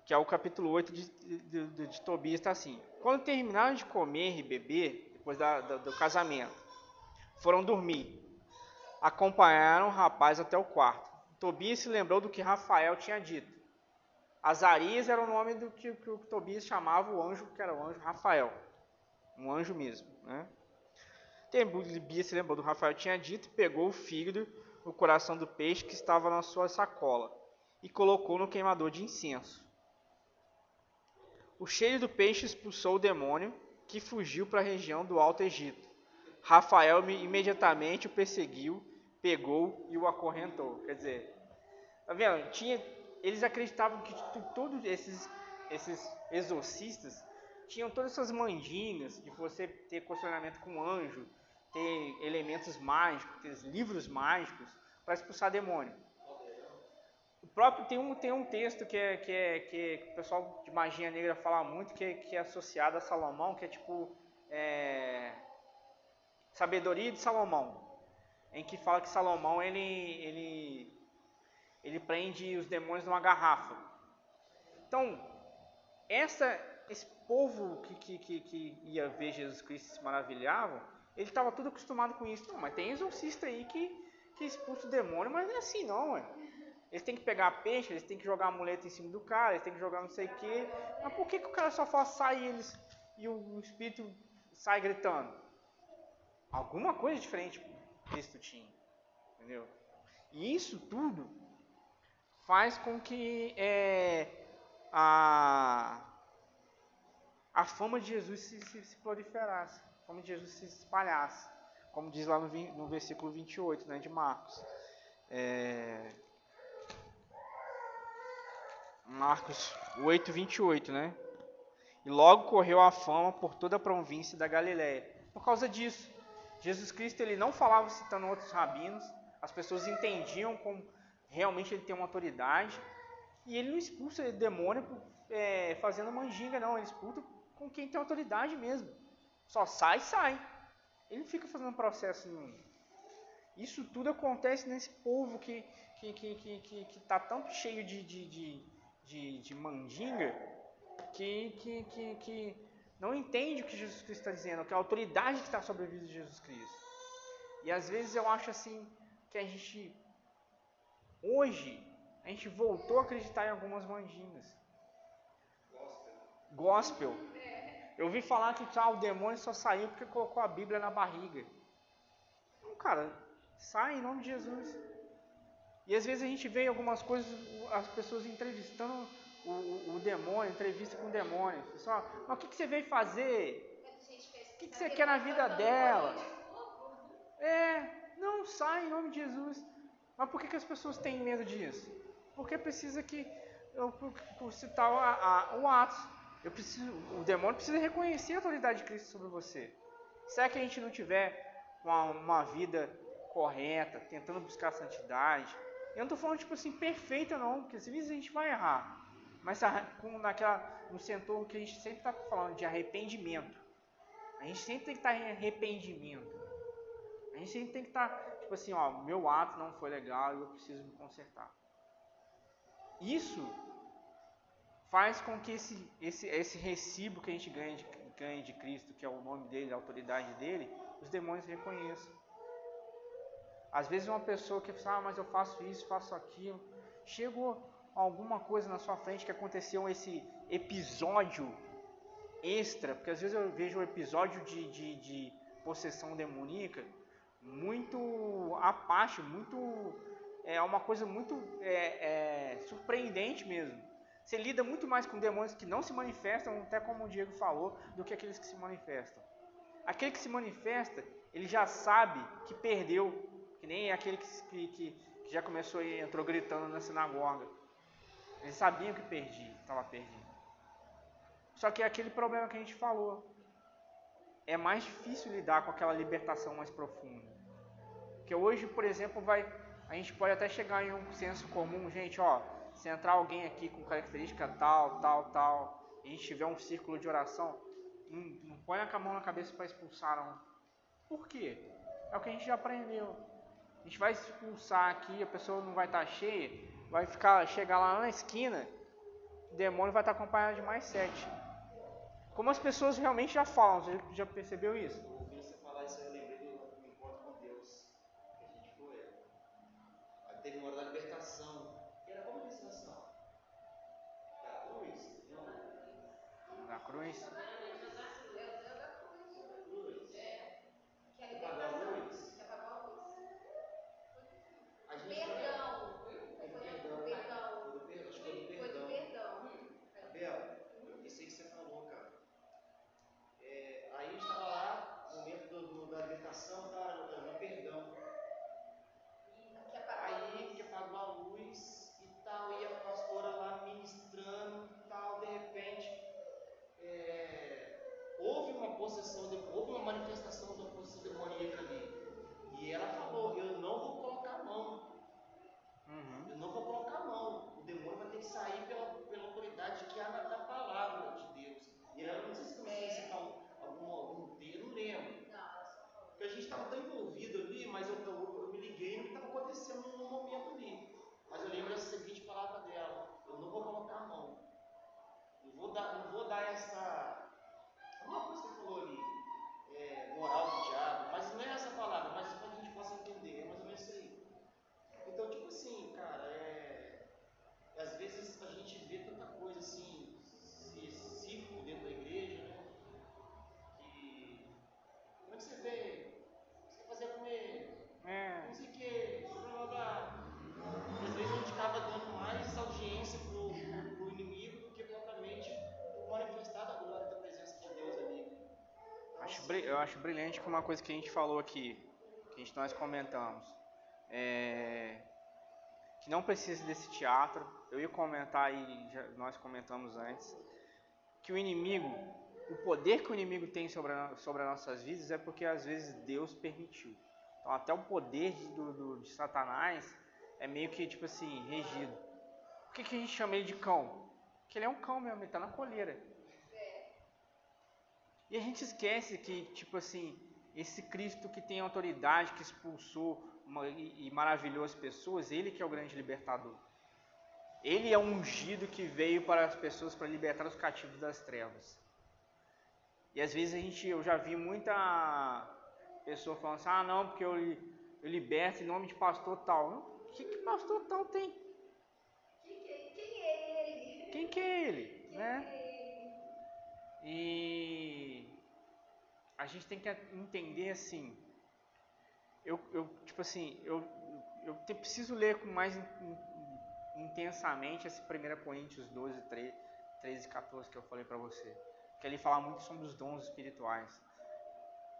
Que é o capítulo 8 de, de, de, de Tobias, está assim. Quando terminaram de comer e beber, depois da, do, casamento. Foram dormir. Acompanharam o rapaz até o quarto. Tobias se lembrou do que Rafael tinha dito. Azarias era o nome do que, que o Tobias chamava o anjo, que era o anjo Rafael. Um anjo mesmo. Né? Tobias se lembrou do que Rafael tinha dito, pegou o fígado, o coração do peixe que estava na sua sacola e colocou no queimador de incenso. O cheiro do peixe expulsou o demônio que fugiu para a região do Alto Egito. Rafael imediatamente o perseguiu, pegou e o acorrentou. Quer dizer, tá vendo? Tinha, eles acreditavam que todos esses, esses exorcistas tinham todas essas mandingas de você ter condicionamento com anjo, ter elementos mágicos, ter livros mágicos para expulsar demônio. O próprio tem um, tem um texto que, é, que, é, que o pessoal de magia negra fala muito, que é, que é associado a Salomão, que é tipo é, Sabedoria de Salomão, em que fala que Salomão ele, ele, ele prende os demônios numa garrafa. Então, essa esse povo que, que, que, ia ver Jesus Cristo se maravilhavam, ele estava tudo acostumado com isso. Não, mas tem exorcista aí que, que expulsa o demônio, mas não é assim não, ué. Eles têm que pegar peixe, eles têm que jogar amuleto em cima do cara, eles têm que jogar não sei o quê. Mas por que, que o cara só faz sair eles e o, o espírito sai gritando? Alguma coisa diferente Cristo tinha. Entendeu? E isso tudo faz com que é, a, a fama de Jesus se, se, se, proliferasse, a fama de Jesus se espalhasse, como diz lá no, no versículo 28 né, de Marcos. É, Marcos 8, 28, né? E logo correu a fama por toda a província da Galiléia. Por causa disso, Jesus Cristo ele não falava citando outros rabinos, as pessoas entendiam como realmente ele tem uma autoridade, e ele não expulsa demônio é, fazendo manjinga, não, ele expulsa com quem tem autoridade mesmo. Só sai, sai. Ele não fica fazendo processo nenhum. Isso tudo acontece nesse povo que que que que que, que tá tão cheio de, de, de de, de mandinga que, que, que, que não entende o que Jesus Cristo está dizendo, que é a autoridade que está sobre a vida de Jesus Cristo. E às vezes eu acho assim que a gente hoje a gente voltou a acreditar em algumas mandingas. Gospel. Eu ouvi falar que ah, o demônio só saiu porque colocou a Bíblia na barriga. Não, cara, sai em nome de Jesus. E às vezes a gente vê algumas coisas, as pessoas entrevistando o, o, o demônio, entrevista com o demônio. Pessoal, mas o que, que você veio fazer? O que, que você quer na vida dela? É, não, sai em nome de Jesus. Mas por que, que as pessoas têm medo disso? Porque precisa que, eu, por citar o, a, o Atos, eu preciso, o demônio precisa reconhecer a autoridade de Cristo sobre você. Será que a gente não tiver uma, uma vida correta, tentando buscar a santidade, eu não estou falando tipo assim perfeita não, porque às vezes a gente vai errar. Mas com naquela no setor que a gente sempre está falando de arrependimento. A gente sempre tem que estar tá em arrependimento. A gente sempre tem que estar tá, tipo assim, ó, meu ato não foi legal e eu preciso me consertar. Isso faz com que esse, esse, esse recibo que a gente ganha de, ganha de Cristo, que é o nome dele, a autoridade dele, os demônios reconheçam. Às vezes uma pessoa que fala, ah, mas eu faço isso, faço aquilo. Chegou alguma coisa na sua frente que aconteceu esse episódio extra, porque às vezes eu vejo um episódio de, de, de possessão demoníaca muito à parte, muito é uma coisa muito é, é, surpreendente mesmo. Você lida muito mais com demônios que não se manifestam, até como o Diego falou, do que aqueles que se manifestam. Aquele que se manifesta, ele já sabe que perdeu nem aquele que, que, que já começou e entrou gritando na sinagoga. Eles sabiam que perdi, estava perdido. Só que é aquele problema que a gente falou. É mais difícil lidar com aquela libertação mais profunda. Porque hoje, por exemplo, vai, a gente pode até chegar em um senso comum, gente, ó, se entrar alguém aqui com característica tal, tal, tal, e a gente tiver um círculo de oração, não, não põe a mão na cabeça para expulsar um. Por quê? É o que a gente já aprendeu gente vai expulsar aqui, a pessoa não vai estar tá cheia, vai ficar, chegar lá na esquina, o demônio vai estar tá acompanhado de mais sete. Como as pessoas realmente já falam, você já percebeu isso? Ouvindo você falar isso, eu lembrei do encontro com Deus que a gente foi. Aí teve uma hora da libertação. E era como libertação? Da cruz? Não. Da cruz? pastora lá ministrando e tal, de repente, é, dar essa. Uma coisa que você falou ali, é, moral do diabo, mas não é essa palavra, mas para que a gente possa entender, é mais ou menos isso aí. Então, tipo assim, cara, é, às vezes a gente vê tanta coisa assim, esse círculo dentro da igreja, né? Que. Como é que você vê? Você fazer comer É, não sei o que, blá blá blá. E às vezes a gente acaba dando mais audiência pro, pro, pro inimigo do que propriamente o manifestar da glória da presença de Deus ali. Então, acho, assim, bri- eu acho brilhante que uma coisa que a gente falou aqui, que gente, nós comentamos, é, que não precisa desse teatro. Eu ia comentar e já- nós comentamos antes que o inimigo, o poder que o inimigo tem sobre, a- sobre as nossas vidas é porque às vezes Deus permitiu. Então até o poder de, do, do- de Satanás é meio que tipo assim regido. Por que, que a gente chama ele de cão? Porque ele é um cão mesmo, ele está na coleira. E a gente esquece que, tipo assim, esse Cristo que tem autoridade, que expulsou uma- e, e maravilhou as pessoas, ele que é o grande libertador. Ele é o ungido que veio para as pessoas para libertar os cativos das trevas. E às vezes a gente, eu já vi muita pessoa falando assim, ah não, porque eu, eu liberto em nome de pastor tal. O que, que pastor tal tem? Quem, que- é ele? Quem que é ele? Quem Né? é ele? E a gente tem que entender assim. Eu, eu tipo assim, eu, eu te- preciso ler com mais in- in- intensamente esse 1 Coríntios 12, 13, 13 e 14 que eu falei para você. Que ele fala muito sobre os dons espirituais.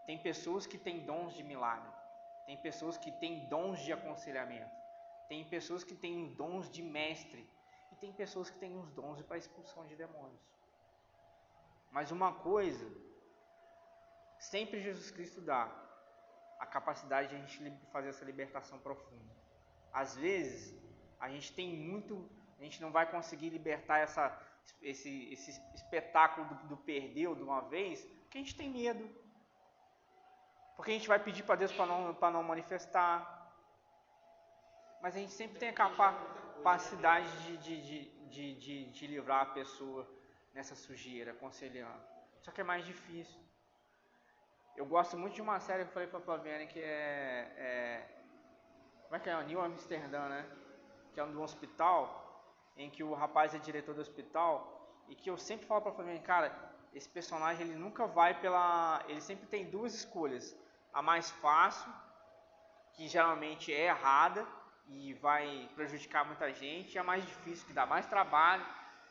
Tem pessoas que têm dons de milagre. Tem pessoas que têm dons de aconselhamento. Tem pessoas que têm dons de mestre. E tem pessoas que têm os dons para expulsão de demônios. Mas uma coisa, sempre Jesus Cristo dá a capacidade de a gente fazer essa libertação profunda. Às vezes, a gente tem muito, a gente não vai conseguir libertar essa, esse, esse espetáculo do, do perdeu de uma vez, porque a gente tem medo. Porque a gente vai pedir para Deus para não, não manifestar. Mas a gente sempre tem a capacidade de, de, de, de, de, de livrar a pessoa nessa sujeira, aconselhando. Só que é mais difícil. Eu gosto muito de uma série que eu falei pra Flaviane que é, é. Como é que é? New Amsterdã, né? Que é um do hospital, em que o rapaz é diretor do hospital, e que eu sempre falo pra Flaviane, cara, esse personagem ele nunca vai pela. Ele sempre tem duas escolhas. A mais fácil, que geralmente é errada e vai prejudicar muita gente, e a mais difícil, que dá mais trabalho,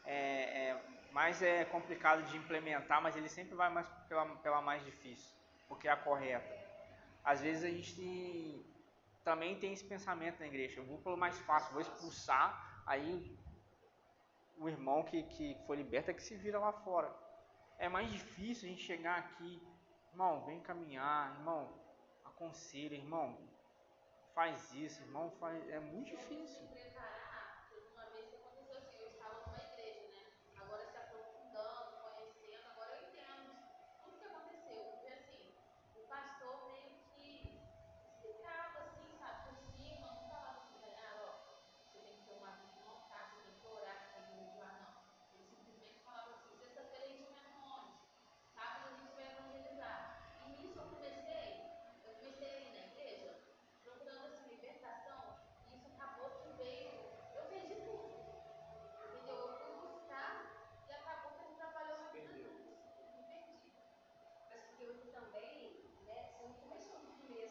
é, é mais é complicado de implementar, mas ele sempre vai mais pela, pela mais difícil, porque é a correta. Às vezes a gente também tem esse pensamento na igreja, eu vou pelo mais fácil, vou expulsar, aí o irmão que, que foi liberto é que se vira lá fora. É mais difícil a gente chegar aqui, irmão, vem caminhar, irmão, aconselha, irmão, faz isso, irmão, faz. É muito difícil.